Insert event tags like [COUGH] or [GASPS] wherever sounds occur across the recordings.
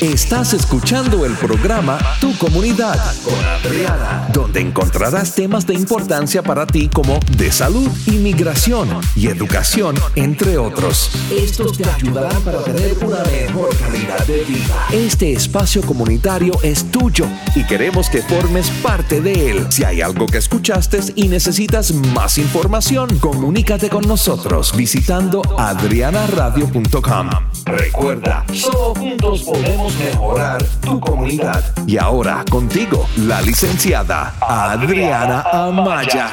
Estás escuchando el programa Tu Comunidad con Adriana, donde encontrarás temas de importancia para ti como de salud, inmigración y educación, entre otros. Estos te ayudarán para tener una mejor calidad de vida. Este espacio comunitario es tuyo y queremos que formes parte de él. Si hay algo que escuchaste y necesitas más información, comunícate con nosotros visitando adrianaradio.com. Recuerda, solo juntos podemos mejorar tu comunidad. Y ahora contigo, la licenciada Adriana Amaya.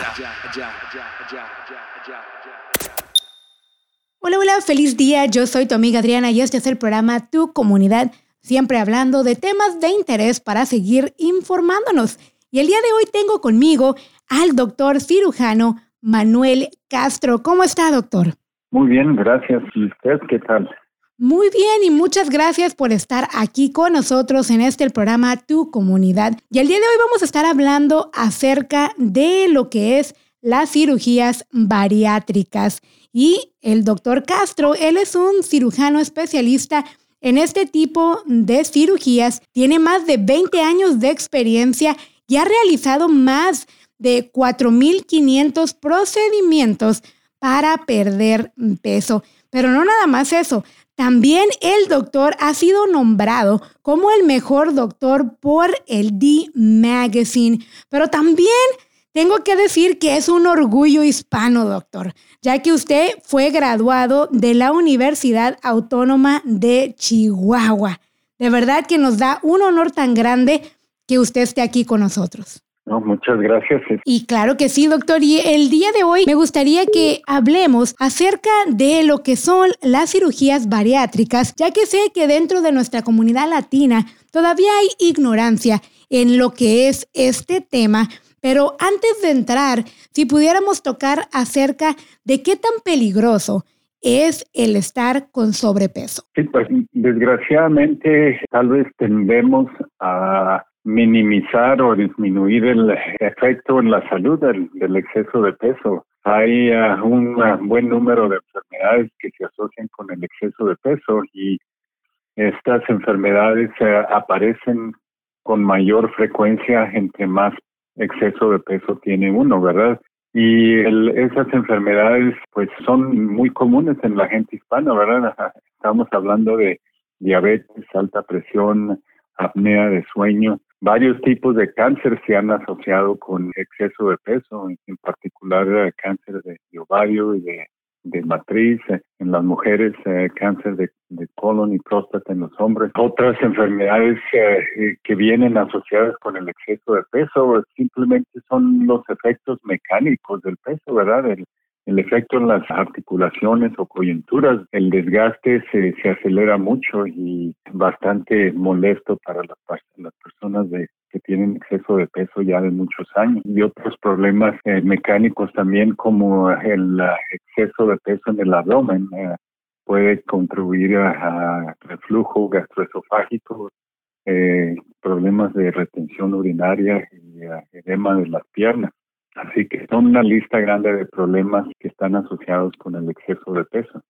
Hola, hola, feliz día. Yo soy tu amiga Adriana y este es el programa Tu Comunidad, siempre hablando de temas de interés para seguir informándonos. Y el día de hoy tengo conmigo al doctor cirujano Manuel Castro. ¿Cómo está, doctor? Muy bien, gracias. ¿Y usted qué tal? Muy bien y muchas gracias por estar aquí con nosotros en este programa Tu Comunidad. Y el día de hoy vamos a estar hablando acerca de lo que es las cirugías bariátricas. Y el doctor Castro, él es un cirujano especialista en este tipo de cirugías, tiene más de 20 años de experiencia y ha realizado más de 4.500 procedimientos para perder peso. Pero no nada más eso, también el doctor ha sido nombrado como el mejor doctor por el D Magazine, pero también tengo que decir que es un orgullo hispano, doctor, ya que usted fue graduado de la Universidad Autónoma de Chihuahua. De verdad que nos da un honor tan grande que usted esté aquí con nosotros. No, muchas gracias. Y claro que sí, doctor. Y el día de hoy me gustaría que hablemos acerca de lo que son las cirugías bariátricas, ya que sé que dentro de nuestra comunidad latina todavía hay ignorancia en lo que es este tema. Pero antes de entrar, si pudiéramos tocar acerca de qué tan peligroso es el estar con sobrepeso. Sí, pues desgraciadamente tal vez tendemos a minimizar o disminuir el efecto en la salud del, exceso de peso. Hay uh, un uh, buen número de enfermedades que se asocian con el exceso de peso y estas enfermedades uh, aparecen con mayor frecuencia entre más exceso de peso tiene uno, ¿verdad? Y esas enfermedades pues son muy comunes en la gente hispana, ¿verdad? Estamos hablando de diabetes, alta presión, apnea de sueño, Varios tipos de cáncer se han asociado con exceso de peso, en particular eh, cáncer de, ovario y de, matriz, eh, en las mujeres eh, cáncer de, colon y próstata en los hombres. Otras enfermedades que vienen asociadas con el exceso de peso simplemente son los efectos mecánicos del peso, ¿verdad? El, el efecto en las articulaciones o coyunturas, el desgaste se, se acelera mucho y bastante molesto para las, las personas que tienen exceso de peso ya de muchos años y otros problemas eh, mecánicos también como el exceso de peso en el abdomen eh, puede contribuir a, reflujo gastroesofágico, eh, problemas de retención urinaria y edema de las piernas. Así que son una lista grande de problemas que están asociados con el exceso de peso.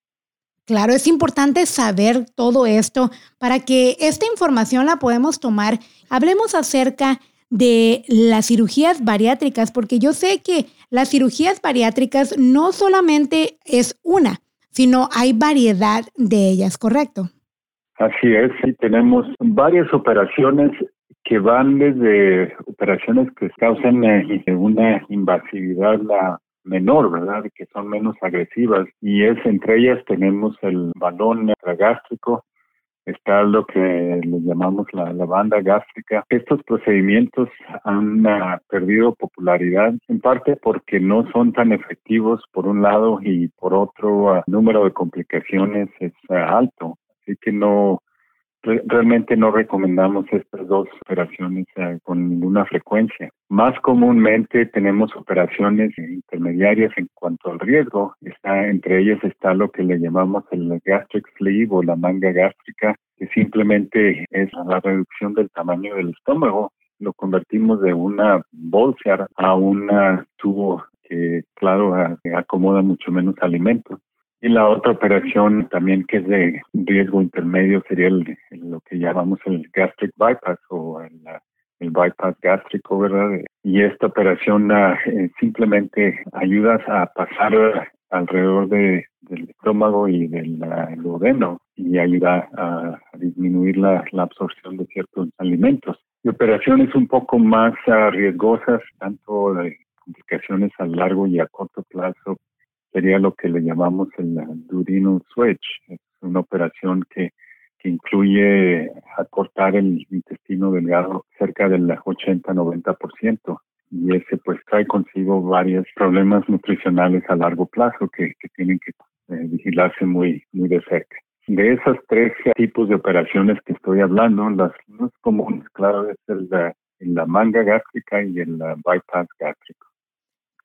Claro, es importante saber todo esto para que esta información la podemos tomar. Hablemos acerca de las cirugías bariátricas, porque yo sé que las cirugías bariátricas no solamente es una, sino hay variedad de ellas, ¿correcto? Así es, sí, tenemos varias operaciones que van desde operaciones que causan eh, una invasividad la menor, ¿verdad? Que son menos agresivas. Y es entre ellas tenemos el balón gástrico, está lo que le llamamos la, banda gástrica. Estos procedimientos han ah, perdido popularidad en parte porque no son tan efectivos por un lado y por otro el número de complicaciones es alto. Así que no, realmente no recomendamos estas dos operaciones eh, con ninguna frecuencia. Más comúnmente tenemos operaciones intermediarias en cuanto al riesgo. Está, entre ellas está lo que le llamamos el gastric sleeve o la manga gástrica, que simplemente es la reducción del tamaño del estómago. Lo convertimos de una bolsa a un tubo que, claro, acomoda mucho menos alimento. Y la otra operación también que es de riesgo intermedio sería el, lo que llamamos el gastric bypass o el, bypass gástrico, ¿verdad? Y esta operación eh, simplemente ayuda a pasar alrededor de, del estómago y del duodeno y ayuda a, disminuir la, absorción de ciertos alimentos. Y operaciones un poco más riesgosas, tanto de complicaciones a largo y a corto plazo, sería lo que le llamamos el duodenal switch. Es una operación que, que incluye acortar el intestino delgado cerca del 80-90% y ese pues trae consigo varios problemas nutricionales a largo plazo que, tienen que eh, vigilarse muy, muy de cerca. De esos tres tipos de operaciones que estoy hablando, las más comunes, claro, es el, la, la manga gástrica y el bypass gástrico.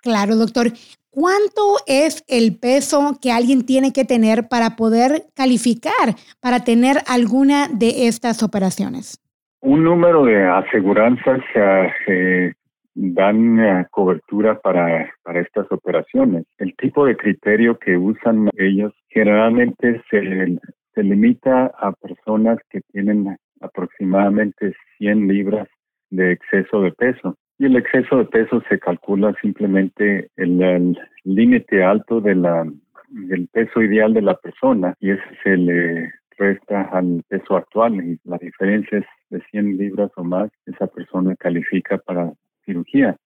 Claro, doctor. ¿Cuánto es el peso que alguien tiene que tener para poder calificar para tener alguna de estas operaciones? Un número de aseguranzas eh, dan eh, cobertura para, para estas operaciones. El tipo de criterio que usan ellos generalmente se, se limita a personas que tienen aproximadamente 100 libras de exceso de peso. Y el exceso de peso se calcula simplemente el límite alto de la, del peso ideal de la persona y ese se le resta al peso actual y la diferencia es de 100 libras o más, esa persona califica para cirugía.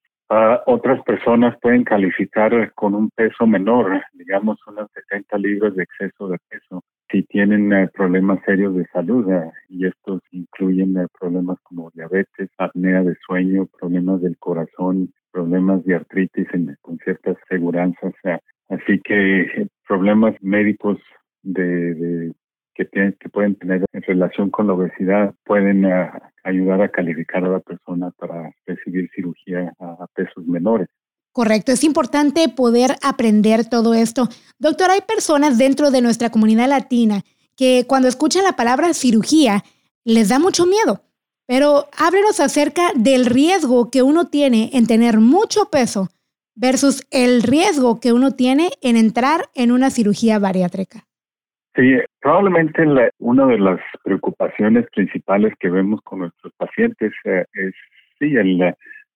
otras personas pueden calificar con un peso menor, digamos unas 70 libras de exceso de peso, si tienen eh, problemas serios de salud eh, y estos incluyen eh, problemas como diabetes, apnea de sueño, problemas del corazón, problemas de artritis con ciertas seguranzas. así que problemas médicos de que, tienen, que pueden tener en relación con la obesidad pueden eh, ayudar a calificar a la persona para recibir cirugía a, pesos menores. Correcto, es importante poder aprender todo esto. Doctor, hay personas dentro de nuestra comunidad latina que cuando escuchan la palabra cirugía les da mucho miedo, pero háblenos acerca del riesgo que uno tiene en tener mucho peso versus el riesgo que uno tiene en entrar en una cirugía bariátrica. Sí, probablemente una de las preocupaciones principales que vemos con nuestros pacientes eh, es, sí,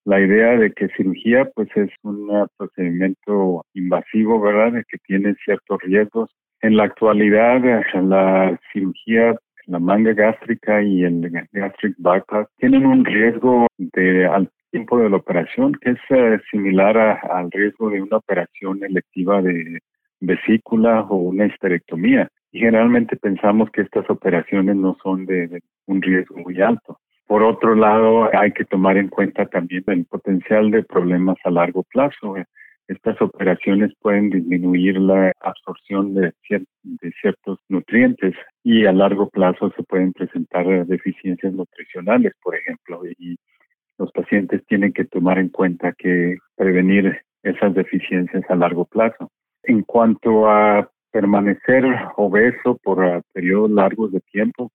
la idea de que cirugía pues es un procedimiento invasivo, ¿verdad? De que tiene ciertos riesgos. En la actualidad, la cirugía, la manga gástrica y el gastric bypass tienen un riesgo de al tiempo de la operación que es eh, similar al riesgo de una operación electiva de vesícula o una histerectomía y generalmente pensamos que estas operaciones no son de, un riesgo muy alto. Por otro lado, hay que tomar en cuenta también el potencial de problemas a largo plazo. Estas operaciones pueden disminuir la absorción de, de ciertos nutrientes y a largo plazo se pueden presentar deficiencias nutricionales, por ejemplo, y los pacientes tienen que tomar en cuenta que prevenir esas deficiencias a largo plazo. En cuanto a permanecer obeso por periodos largos de tiempo,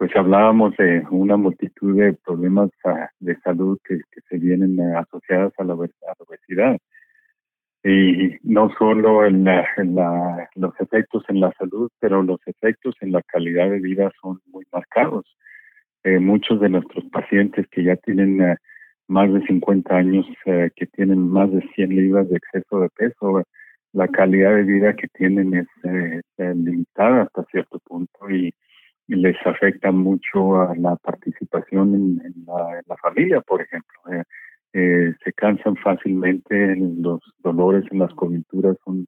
pues hablábamos de una multitud de problemas uh, de salud que, se vienen uh, asociados a la, obesidad. Y no solo en, los efectos en la salud, pero los efectos en la calidad de vida son muy marcados. Eh, muchos de nuestros pacientes que ya tienen más de 50 años, que tienen más de 100 libras de exceso de peso, la calidad de vida que tienen es eh, limitada hasta cierto punto y, les afecta mucho a la participación en, la, familia, por ejemplo. Eh, eh, se cansan fácilmente, los dolores en las coyunturas son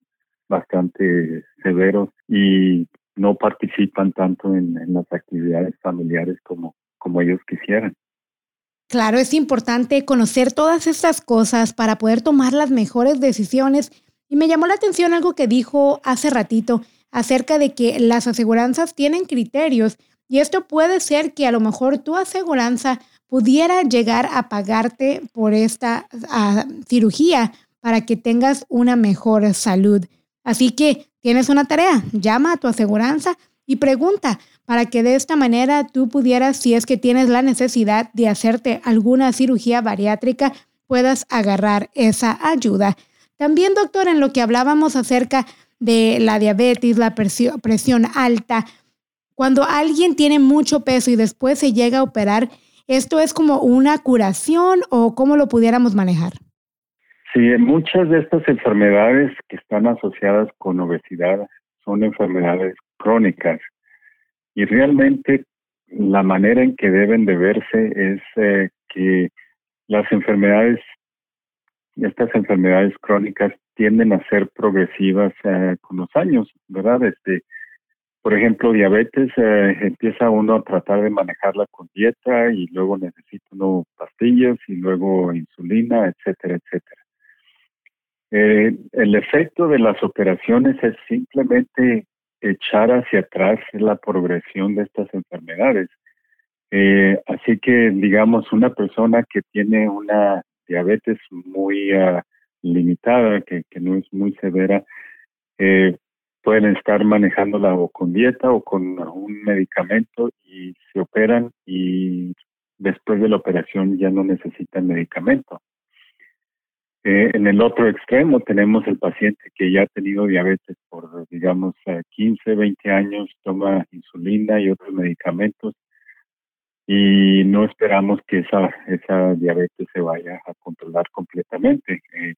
bastante severos y no participan tanto en, en las actividades familiares como, como ellos quisieran. Claro, es importante conocer todas estas cosas para poder tomar las mejores decisiones y me llamó la atención algo que dijo hace ratito acerca de que las aseguranzas tienen criterios y esto puede ser que a lo mejor tu aseguranza pudiera llegar a pagarte por esta cirugía para que tengas una mejor salud. Así que tienes una tarea, llama a tu aseguranza y pregunta para que de esta manera tú pudieras, si es que tienes la necesidad de hacerte alguna cirugía bariátrica, puedas agarrar esa ayuda. También, doctor, en lo que hablábamos acerca de la diabetes, la presión alta, Cuando alguien tiene mucho peso y después se llega a operar, ¿esto es como una curación o cómo lo pudiéramos manejar? Sí, muchas de estas enfermedades que están asociadas con obesidad son enfermedades crónicas y realmente la manera en que deben de verse es eh, que las enfermedades, estas enfermedades crónicas tienden a ser progresivas eh, con los años, ¿verdad? Este, por ejemplo, diabetes, eh, empieza uno a tratar de manejarla con dieta y luego necesita uno pastillas y luego insulina, etcétera, etcétera. Eh, el efecto de las operaciones es simplemente echar hacia atrás la progresión de estas enfermedades. Así que, digamos, una persona que tiene una diabetes muy uh, limitada, que, que, no es muy severa, eh, pueden estar manejándola o con dieta o con un medicamento y se operan y después de la operación ya no necesitan medicamento. Eh, en el otro extremo tenemos el paciente que ya ha tenido diabetes por, digamos, 15, 20 años, toma insulina y otros medicamentos y no esperamos que esa, esa diabetes se vaya a controlar completamente. Eh,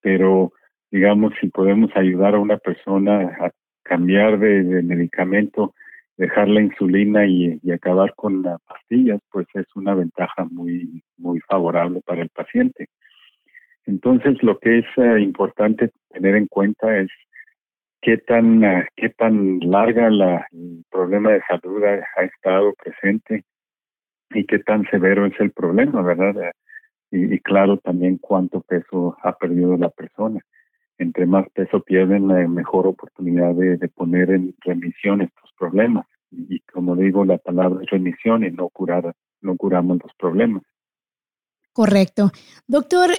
pero, digamos, si podemos ayudar a una persona a cambiar de, medicamento, dejar la insulina y, acabar con las pastillas, pues es una ventaja muy, muy favorable para el paciente. Entonces, lo que es eh, importante tener en cuenta es qué tan, qué tan larga la, el problema de salud ha, estado presente y qué tan severo es el problema, ¿verdad? Y, claro, también cuánto peso ha perdido la persona. Entre más peso pierden, la mejor oportunidad de, poner en remisión estos problemas. Y como digo, la palabra es remisión y no curar, no curamos los problemas. Correcto. Doctor,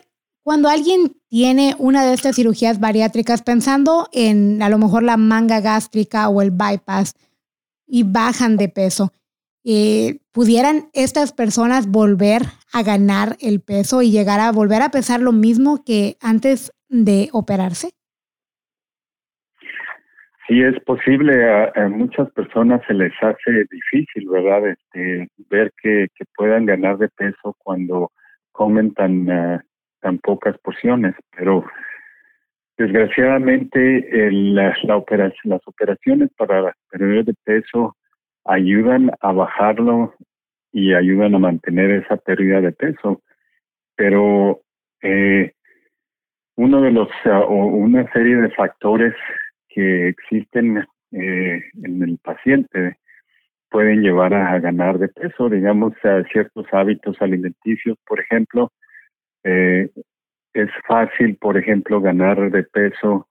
cuando alguien tiene una de estas cirugías bariátricas, pensando en a lo mejor la manga gástrica o el bypass, y bajan de peso, eh, ¿pudieran estas personas volver a ganar el peso y llegar a volver a pesar lo mismo que antes de operarse? Sí, es posible. A, muchas personas se les hace difícil, ¿verdad? Este, ver que, puedan ganar de peso cuando comen tan, uh, tan pocas porciones, pero desgraciadamente el, la, operación, las operaciones para perder de peso ayudan a bajarlo y ayudan a mantener esa pérdida de peso, pero eh, uno de los o una serie de factores que existen eh, en el paciente pueden llevar a, ganar de peso, digamos, a ciertos hábitos alimenticios, por ejemplo, eh, es fácil, por ejemplo, ganar de peso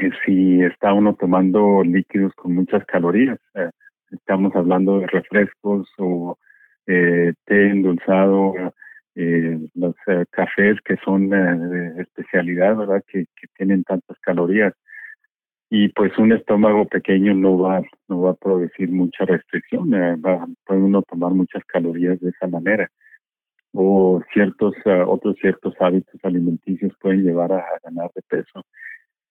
eh, si está uno tomando líquidos con muchas calorías. Eh, estamos hablando de refrescos o té endulzado, los cafés que son de especialidad, ¿verdad? Que, tienen tantas calorías y pues un estómago pequeño no va no va a producir mucha restricción va, puede uno tomar muchas calorías de esa manera o ciertos uh, otros ciertos hábitos alimenticios pueden llevar a, ganar de peso.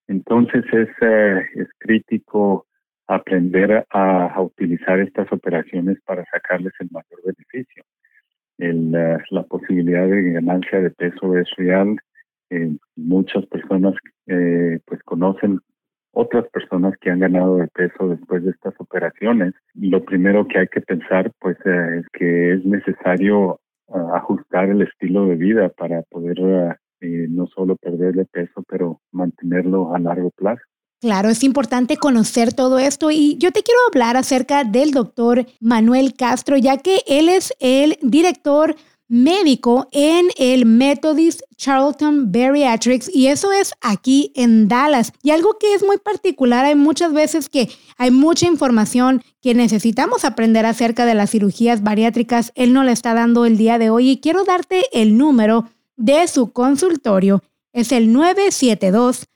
Entonces es, uh, es crítico aprender a, utilizar estas operaciones para sacarles el mayor beneficio. El, uh, la posibilidad de ganancia de peso es real. Eh, muchas personas eh, pues conocen otras personas que han ganado de peso después de estas operaciones. Lo primero que hay que pensar pues es que es necesario ajustar el estilo de vida para poder eh, no solo perder de peso, pero mantenerlo a largo plazo. Claro, es importante conocer todo esto y yo te quiero hablar acerca del doctor Manuel Castro, ya que él es el director médico en el Methodist Charlton Bariatrics y eso es aquí en Dallas. Y algo que es muy particular, hay muchas veces que hay mucha información que necesitamos aprender acerca de las cirugías bariátricas. Él no le está dando el día de hoy y quiero darte el número de su consultorio. Es el 972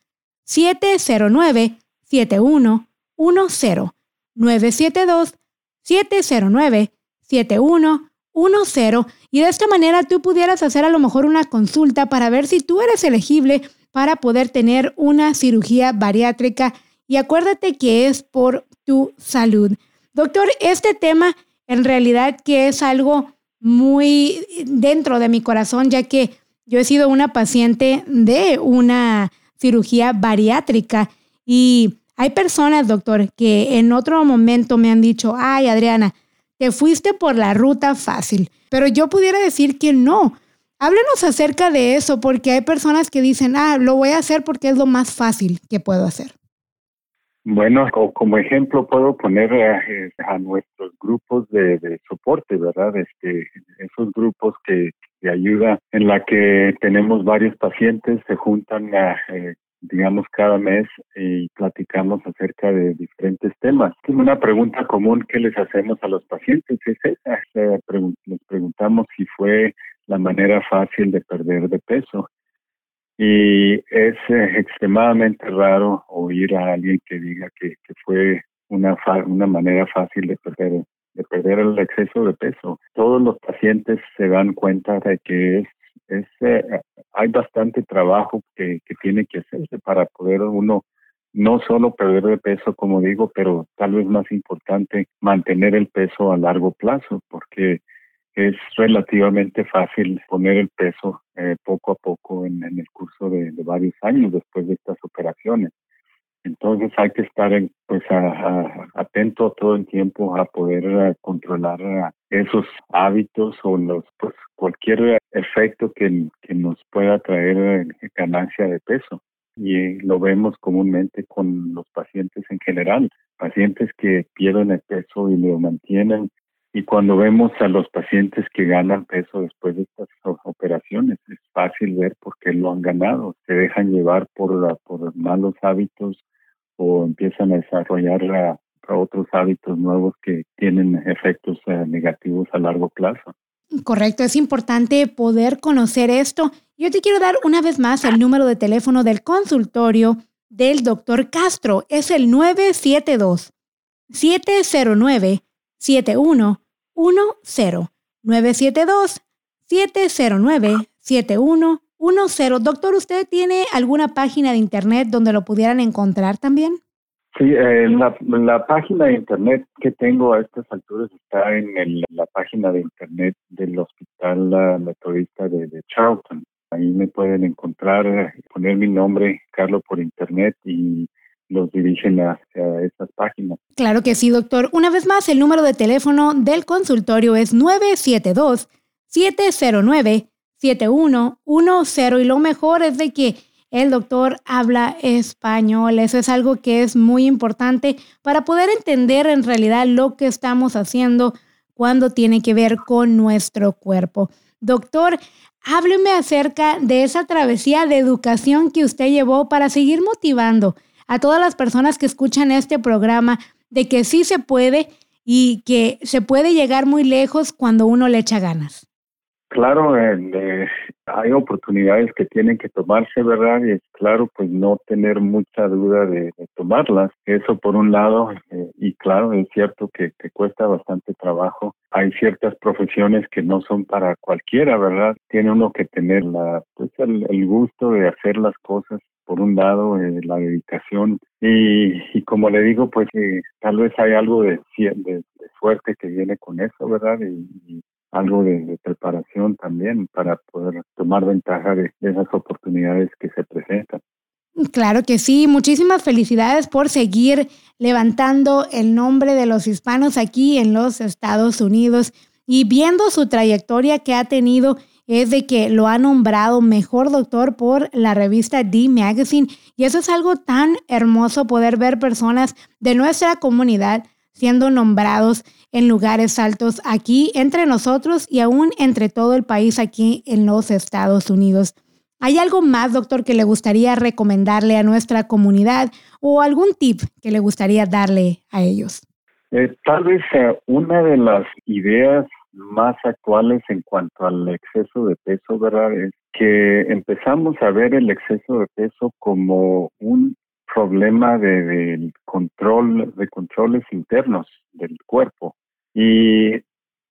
709 7110 972 709 7110 1-0 y de esta manera tú pudieras hacer a lo mejor una consulta para ver si tú eres elegible para poder tener una cirugía bariátrica y acuérdate que es por tu salud. Doctor, este tema en realidad que es algo muy dentro de mi corazón, ya que yo he sido una paciente de una cirugía bariátrica y hay personas, doctor, que en otro momento me han dicho, ay, Adriana, te fuiste por la ruta fácil, pero yo pudiera decir que no. Háblenos acerca de eso, porque hay personas que dicen, ah, lo voy a hacer porque es lo más fácil que puedo hacer. Bueno, como ejemplo puedo poner eh, a, nuestros grupos de, soporte, ¿verdad? Este, esos grupos que de ayuda en la que tenemos varios pacientes se juntan, eh, digamos, cada mes y platicamos acerca de diferentes temas. Una pregunta común que les hacemos a los pacientes es esa. Les preguntamos si fue la manera fácil de perder de peso. Y es eh, extremadamente raro oír a alguien que diga que, fue una, una manera fácil de perder, de perder el exceso de peso. Todos los pacientes se dan cuenta de que es, es eh, hay bastante trabajo que, que tiene que hacerse para poder uno no solo perder de peso, como digo, pero tal vez más importante, mantener el peso a largo plazo, porque es relativamente fácil poner el peso eh, poco a poco en, el curso de, varios años después de estas operaciones. Entonces hay que estar pues atento todo el tiempo a poder eh, controlar eh, esos hábitos o los pues cualquier efecto que, que nos pueda traer ganancia de peso. Y lo vemos comúnmente con los pacientes en general, pacientes que pierden el peso y lo mantienen y cuando vemos a los pacientes que ganan peso después de estas operaciones, es fácil ver por qué lo han ganado. Se dejan llevar por, por malos hábitos o empiezan a desarrollar otros hábitos nuevos que tienen efectos eh, negativos a largo plazo. Correcto, es importante poder conocer esto. Yo te quiero dar una vez más el número de teléfono del consultorio del doctor Castro. Es el 972 709 71 10 972 709 7110. Doctor, ¿usted tiene alguna página de internet donde lo pudieran encontrar también? Sí, eh, la, la, página de internet que tengo a estas alturas está en la página de internet del Hospital Metodista de, de, Charlton. Ahí me pueden encontrar, poner mi nombre, Carlos, por internet y los dirigen hacia esas páginas. Claro que sí, doctor. Una vez más, el número de teléfono del consultorio es 972-709-7110 y lo mejor es de que el doctor habla español. Eso es algo que es muy importante para poder entender en realidad lo que estamos haciendo cuando tiene que ver con nuestro cuerpo. Doctor, hábleme acerca de esa travesía de educación que usted llevó para seguir motivando a todas las personas que escuchan este programa de que sí se puede y que se puede llegar muy lejos cuando uno le echa ganas. Claro, eh, hay oportunidades que tienen que tomarse, ¿verdad? Y es claro, pues no tener mucha duda de, tomarlas. Eso por un lado, eh, y claro, es cierto que, cuesta bastante trabajo. Hay ciertas profesiones que no son para cualquiera, ¿verdad? Tiene uno que tener la, pues el gusto de hacer las cosas por un lado eh, la dedicación y, como le digo pues eh, tal vez hay algo de, de, suerte que viene con eso verdad y, algo de, preparación también para poder tomar ventaja de, esas oportunidades que se presentan. Claro que sí, muchísimas felicidades por seguir levantando el nombre de los hispanos aquí en los Estados Unidos y viendo su trayectoria que ha tenido es de que lo ha nombrado mejor doctor por la revista D Magazine. Y eso es algo tan hermoso poder ver personas de nuestra comunidad siendo nombrados en lugares altos aquí entre nosotros y aún entre todo el país aquí en los Estados Unidos. ¿Hay algo más, doctor, que le gustaría recomendarle a nuestra comunidad o algún tip que le gustaría darle a ellos? Eh, tal vez una de las ideas más actuales en cuanto al exceso de peso, ¿verdad? Es que empezamos a ver el exceso de peso como un problema de, control, de controles internos del cuerpo. Y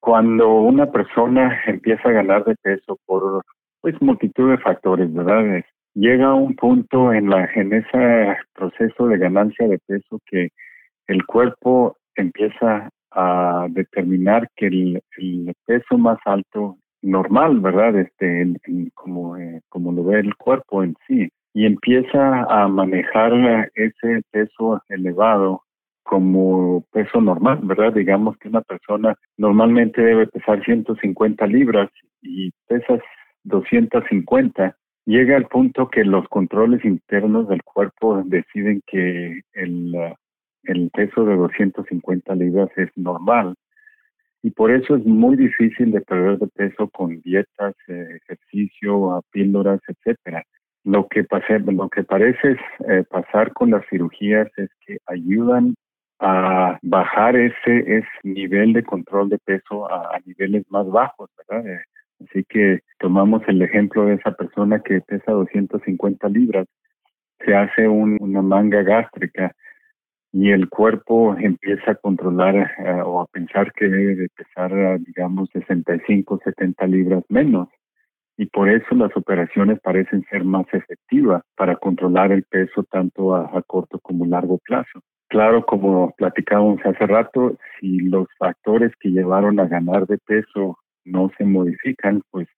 cuando una persona empieza a ganar de peso por pues multitud de factores, ¿verdad? Llega a un punto en la en ese proceso de ganancia de peso que el cuerpo empieza a determinar que el, peso más alto normal, ¿verdad? Este, como, eh, como lo ve el cuerpo en sí, y empieza a manejar ese peso elevado como peso normal, ¿verdad? Digamos que una persona normalmente debe pesar 150 libras y pesas 250. Llega al punto que los controles internos del cuerpo deciden que el, el peso de 250 libras es normal. Y por eso es muy difícil de perder de peso con dietas, eh, ejercicio, píldoras, etcétera. Lo que, pase, lo que parece eh, pasar con las cirugías es que ayudan a bajar ese, ese nivel de control de peso a, niveles más bajos, ¿verdad? Eh, así que tomamos el ejemplo de esa persona que pesa 250 libras, se hace una manga gástrica y el cuerpo empieza a controlar eh, o a pensar que debe de pesar, digamos, 65, 70 libras menos. Y por eso las operaciones parecen ser más efectivas para controlar el peso tanto a, corto como a largo plazo. Claro, como platicábamos hace rato, si los factores que llevaron a ganar de peso no se modifican, pues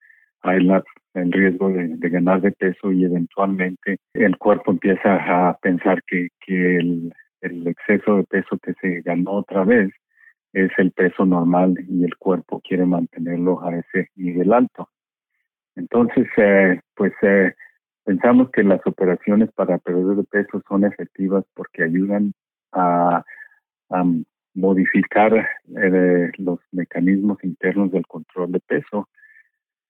hay el riesgo de, ganar de peso y eventualmente el cuerpo empieza a pensar que, el exceso de peso que se ganó otra vez es el peso normal y el cuerpo quiere mantenerlo a ese nivel alto. Entonces, eh, pues eh, pensamos que las operaciones para perder de peso son efectivas porque ayudan a, modificar eh, los mecanismos internos del control de peso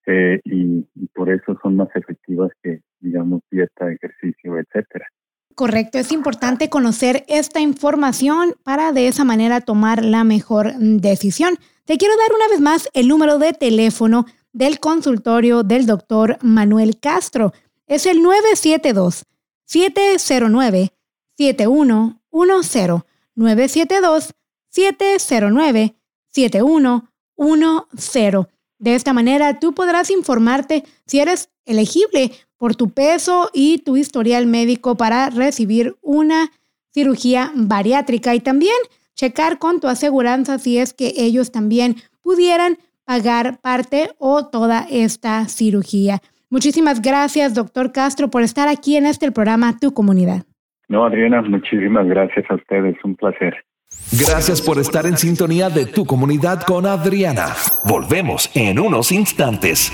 y, y por eso son más efectivas que, digamos, dieta, ejercicio, etcétera. Correcto, es importante conocer esta información para de esa manera tomar la mejor decisión. Te quiero dar una vez más el número de teléfono del consultorio del doctor Manuel Castro. Es el 972-709-7110. 972-709-7110. De esta manera tú podrás informarte si eres elegible por tu peso y tu historial médico para recibir una cirugía bariátrica y también checar con tu aseguranza si es que ellos también pudieran pagar parte o toda esta cirugía. Muchísimas gracias, doctor Castro, por estar aquí en este programa Tu Comunidad. No, Adriana, muchísimas gracias a ustedes, un placer. Gracias por estar en sintonía de Tu Comunidad con Adriana. Volvemos en unos instantes.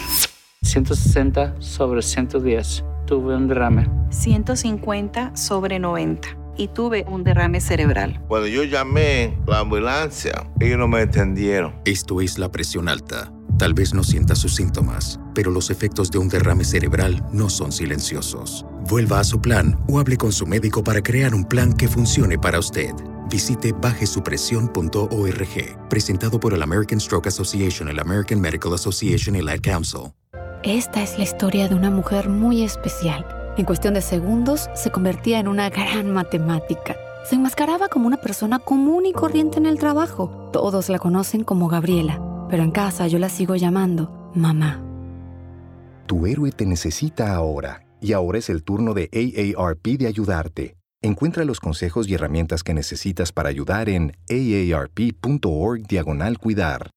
160 sobre 110. Tuve un derrame. 150 sobre 90 y tuve un derrame cerebral. Cuando yo llamé la ambulancia, ellos no me entendieron. Esto es la presión alta. Tal vez no sienta sus síntomas, pero los efectos de un derrame cerebral no son silenciosos. Vuelva a su plan o hable con su médico para crear un plan que funcione para usted. Visite bajesupresión.org, presentado por el American Stroke Association, el American Medical Association y la Council. Esta es la historia de una mujer muy especial. En cuestión de segundos se convertía en una gran matemática. Se enmascaraba como una persona común y corriente en el trabajo. Todos la conocen como Gabriela, pero en casa yo la sigo llamando mamá. Tu héroe te necesita ahora, y ahora es el turno de AARP de ayudarte. Encuentra los consejos y herramientas que necesitas para ayudar en aarp.org diagonal cuidar.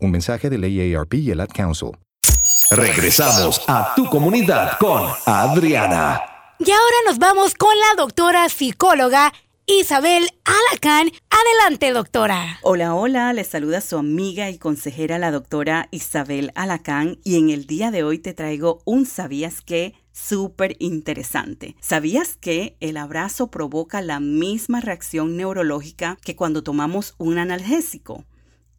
Un mensaje del AARP y el Ad Council. Regresamos a tu comunidad con Adriana. Y ahora nos vamos con la doctora psicóloga Isabel Alacán. Adelante, doctora. Hola, hola, les saluda su amiga y consejera la doctora Isabel Alacán y en el día de hoy te traigo un ¿sabías qué? súper interesante. ¿Sabías que el abrazo provoca la misma reacción neurológica que cuando tomamos un analgésico?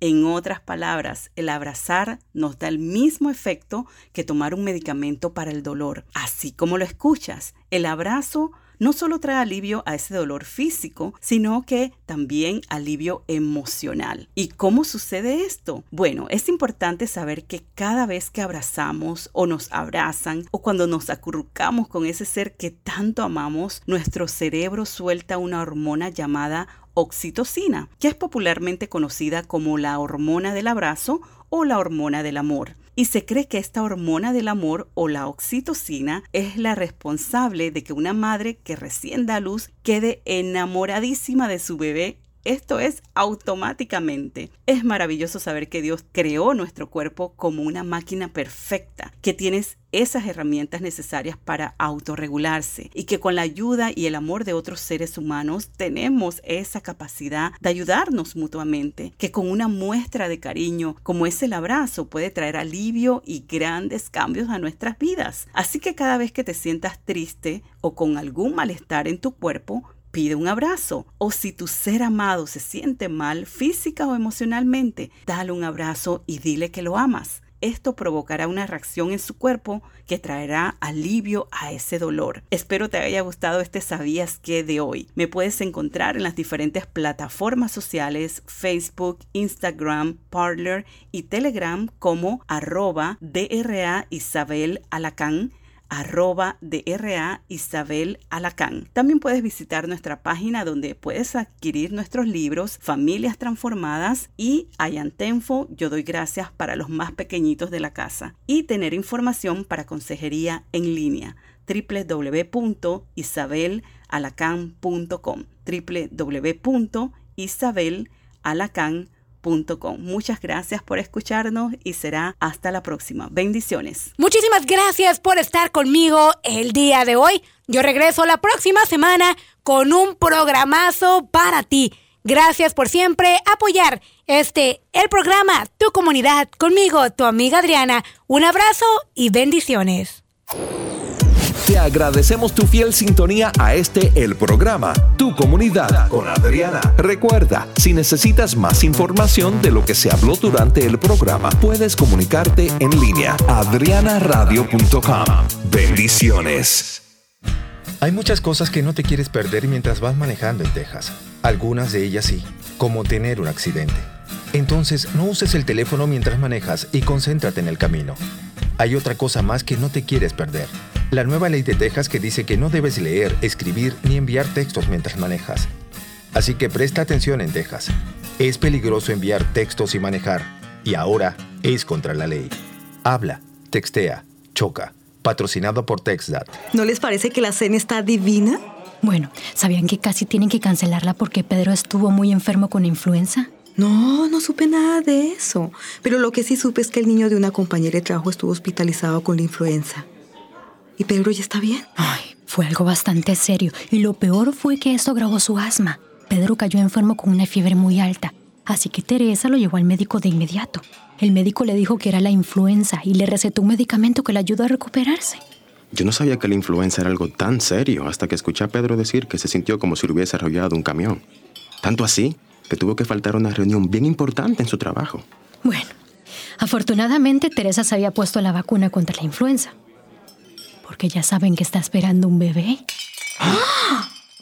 En otras palabras, el abrazar nos da el mismo efecto que tomar un medicamento para el dolor. Así como lo escuchas, el abrazo no solo trae alivio a ese dolor físico, sino que también alivio emocional. ¿Y cómo sucede esto? Bueno, es importante saber que cada vez que abrazamos o nos abrazan o cuando nos acurrucamos con ese ser que tanto amamos, nuestro cerebro suelta una hormona llamada oxitocina, que es popularmente conocida como la hormona del abrazo o la hormona del amor. Y se cree que esta hormona del amor o la oxitocina es la responsable de que una madre que recién da luz quede enamoradísima de su bebé Esto es automáticamente. Es maravilloso saber que Dios creó nuestro cuerpo como una máquina perfecta, que tienes esas herramientas necesarias para autorregularse y que con la ayuda y el amor de otros seres humanos tenemos esa capacidad de ayudarnos mutuamente, que con una muestra de cariño como es el abrazo puede traer alivio y grandes cambios a nuestras vidas. Así que cada vez que te sientas triste o con algún malestar en tu cuerpo, pide un abrazo. O si tu ser amado se siente mal física o emocionalmente, dale un abrazo y dile que lo amas. Esto provocará una reacción en su cuerpo que traerá alivio a ese dolor. Espero te haya gustado este Sabías que de hoy. Me puedes encontrar en las diferentes plataformas sociales Facebook, Instagram, Parler y Telegram como arroba DRA Isabel arroba DRA Isabel Alacán. También puedes visitar nuestra página donde puedes adquirir nuestros libros Familias Transformadas y Ayantenfo Yo Doy Gracias para los más pequeñitos de la casa y tener información para consejería en línea www.isabelalacan.com www.isabelalacan.com Muchas gracias por escucharnos y será hasta la próxima. Bendiciones. Muchísimas gracias por estar conmigo el día de hoy. Yo regreso la próxima semana con un programazo para ti. Gracias por siempre apoyar este, el programa Tu Comunidad conmigo, tu amiga Adriana. Un abrazo y bendiciones. Te agradecemos tu fiel sintonía a este el programa, Tu Comunidad con Adriana. Recuerda, si necesitas más información de lo que se habló durante el programa, puedes comunicarte en línea adrianaradio.com. Bendiciones. Hay muchas cosas que no te quieres perder mientras vas manejando en Texas. Algunas de ellas sí, como tener un accidente. Entonces, no uses el teléfono mientras manejas y concéntrate en el camino. Hay otra cosa más que no te quieres perder la nueva ley de Texas que dice que no debes leer, escribir ni enviar textos mientras manejas. Así que presta atención en Texas. Es peligroso enviar textos y manejar. Y ahora es contra la ley. Habla, textea, choca. Patrocinado por TextDat. ¿No les parece que la cena está divina? Bueno, ¿sabían que casi tienen que cancelarla porque Pedro estuvo muy enfermo con influenza? No, no supe nada de eso. Pero lo que sí supe es que el niño de una compañera de trabajo estuvo hospitalizado con la influenza. ¿Y Pedro ya está bien? Ay, fue algo bastante serio. Y lo peor fue que esto grabó su asma. Pedro cayó enfermo con una fiebre muy alta. Así que Teresa lo llevó al médico de inmediato. El médico le dijo que era la influenza y le recetó un medicamento que le ayudó a recuperarse. Yo no sabía que la influenza era algo tan serio hasta que escuché a Pedro decir que se sintió como si le hubiese arrollado un camión. Tanto así que tuvo que faltar una reunión bien importante en su trabajo. Bueno, afortunadamente Teresa se había puesto la vacuna contra la influenza porque ya saben que está esperando un bebé. [GASPS]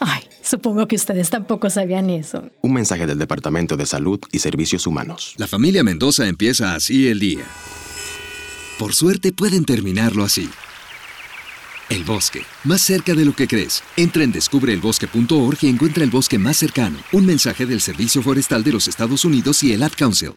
Ay, supongo que ustedes tampoco sabían eso. Un mensaje del Departamento de Salud y Servicios Humanos. La familia Mendoza empieza así el día. Por suerte pueden terminarlo así. El bosque, más cerca de lo que crees. Entra en descubreelbosque.org y encuentra el bosque más cercano. Un mensaje del Servicio Forestal de los Estados Unidos y el Ad Council.